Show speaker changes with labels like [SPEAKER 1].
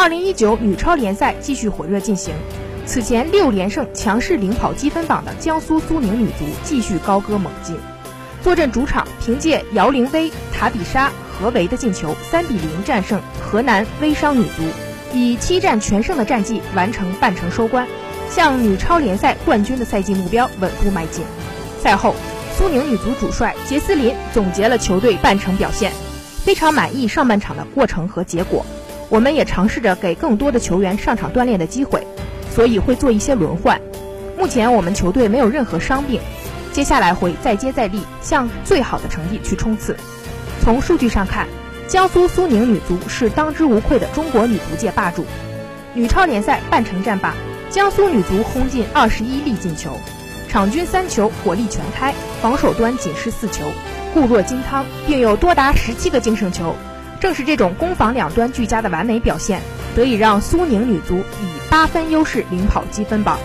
[SPEAKER 1] 二零一九女超联赛继续火热进行，此前六连胜强势领跑积分榜的江苏苏宁女足继续高歌猛进，坐镇主场，凭借姚凌薇、塔比莎、何维的进球，三比零战胜河南微商女足，以七战全胜的战绩完成半程收官，向女超联赛冠军的赛季目标稳步迈进。赛后，苏宁女足主帅杰斯林总结了球队半程表现，非常满意上半场的过程和结果。我们也尝试着给更多的球员上场锻炼的机会，所以会做一些轮换。目前我们球队没有任何伤病，接下来会再接再厉，向最好的成绩去冲刺。从数据上看，江苏苏宁女足是当之无愧的中国女足界霸主。女超联赛半程战罢，江苏女足轰进二十一粒进球，场均三球，火力全开，防守端仅失四球，固若金汤，并有多达十七个净胜球。正是这种攻防两端俱佳的完美表现，得以让苏宁女足以八分优势领跑积分榜。